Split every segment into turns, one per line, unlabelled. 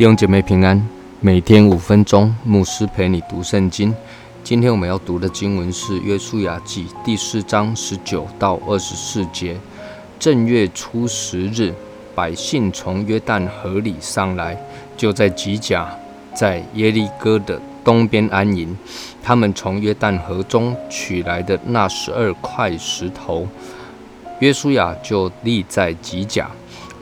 弟兄姐妹平安，每天五分钟，牧师陪你读圣经。今天我们要读的经文是《约书亚记》第四章十九到二十四节。正月初十日，百姓从约旦河里上来，就在吉甲，在耶利哥的东边安营。他们从约旦河中取来的那十二块石头，约书亚就立在吉甲。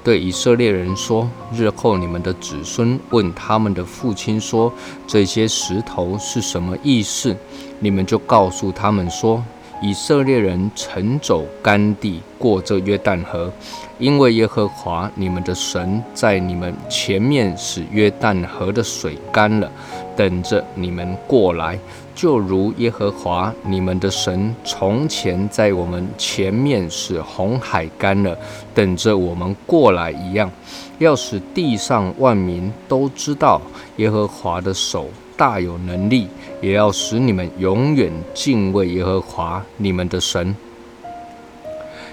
对以色列人说：“日后你们的子孙问他们的父亲说，这些石头是什么意思？你们就告诉他们说，以色列人乘走干地过这约旦河，因为耶和华你们的神在你们前面使约旦河的水干了，等着你们过来。”就如耶和华你们的神从前在我们前面使红海干了，等着我们过来一样，要使地上万民都知道耶和华的手大有能力，也要使你们永远敬畏耶和华你们的神。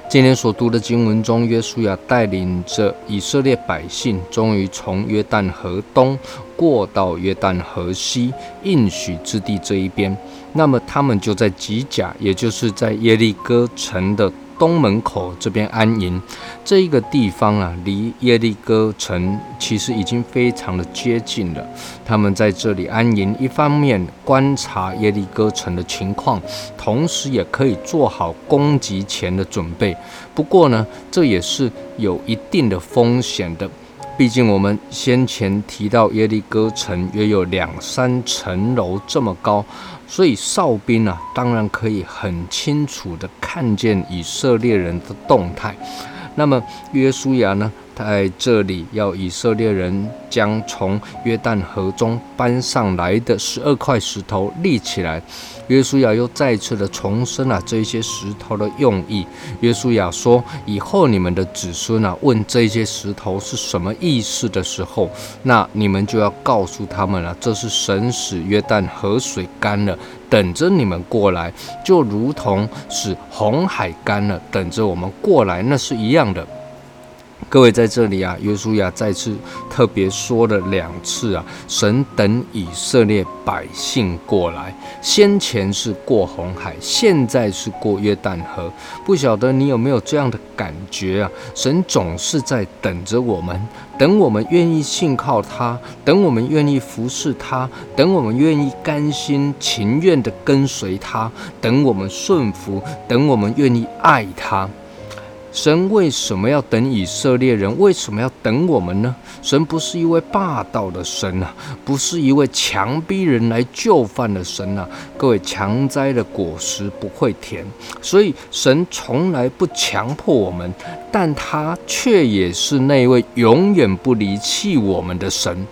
今天所读的经文中，约书亚带领着以色列百姓，终于从约旦河东过到约旦河西应许之地这一边。那么，他们就在吉甲，也就是在耶利哥城的。东门口这边安营，这一个地方啊，离耶利哥城其实已经非常的接近了。他们在这里安营，一方面观察耶利哥城的情况，同时也可以做好攻击前的准备。不过呢，这也是有一定的风险的。毕竟我们先前提到耶利哥城约有两三层楼这么高，所以哨兵啊，当然可以很清楚的看见以色列人的动态。那么约书亚呢？在这里，要以色列人将从约旦河中搬上来的十二块石头立起来。约书亚又再次的重申了这些石头的用意。约书亚说：“以后你们的子孙啊，问这些石头是什么意思的时候，那你们就要告诉他们了，这是神使约旦河水干了，等着你们过来，就如同使红海干了，等着我们过来，那是一样的。”各位在这里啊，约书亚再次特别说了两次啊，神等以色列百姓过来，先前是过红海，现在是过约旦河。不晓得你有没有这样的感觉啊？神总是在等着我们，等我们愿意信靠他，等我们愿意服侍他，等我们愿意甘心情愿地跟随他，等我们顺服，等我们愿意爱他。神为什么要等以色列人？为什么要等我们呢？神不是一位霸道的神啊，不是一位强逼人来就范的神啊。各位，强摘的果实不会甜，所以神从来不强迫我们，但他却也是那位永远不离弃我们的神。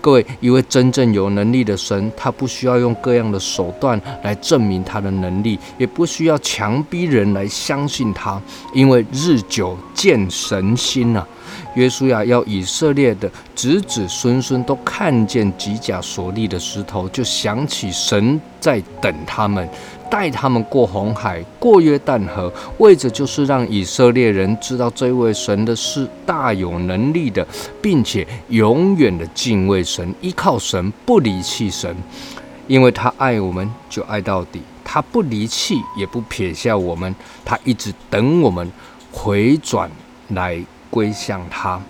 各位，一位真正有能力的神，他不需要用各样的手段来证明他的能力，也不需要强逼人来相信他，因为日久见神心呐。约书亚要以色列的子子孙孙都看见吉甲所立的石头，就想起神在等他们。带他们过红海，过约旦河，为着就是让以色列人知道这位神的是大有能力的，并且永远的敬畏神，依靠神，不离弃神，因为他爱我们，就爱到底，他不离弃，也不撇下我们，他一直等我们回转来归向他。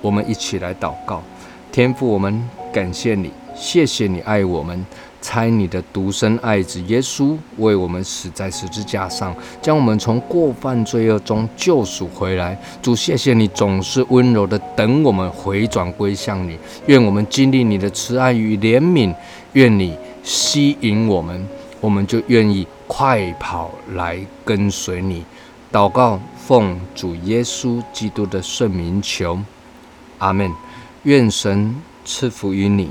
我们一起来祷告，天父，我们感谢你，谢谢你爱我们。猜你的独生爱子耶稣为我们死在十字架上，将我们从过犯罪恶中救赎回来。主，谢谢你总是温柔的等我们回转归向你。愿我们经历你的慈爱与怜悯，愿你吸引我们，我们就愿意快跑来跟随你。祷告，奉主耶稣基督的圣名求，阿门。愿神赐福于你。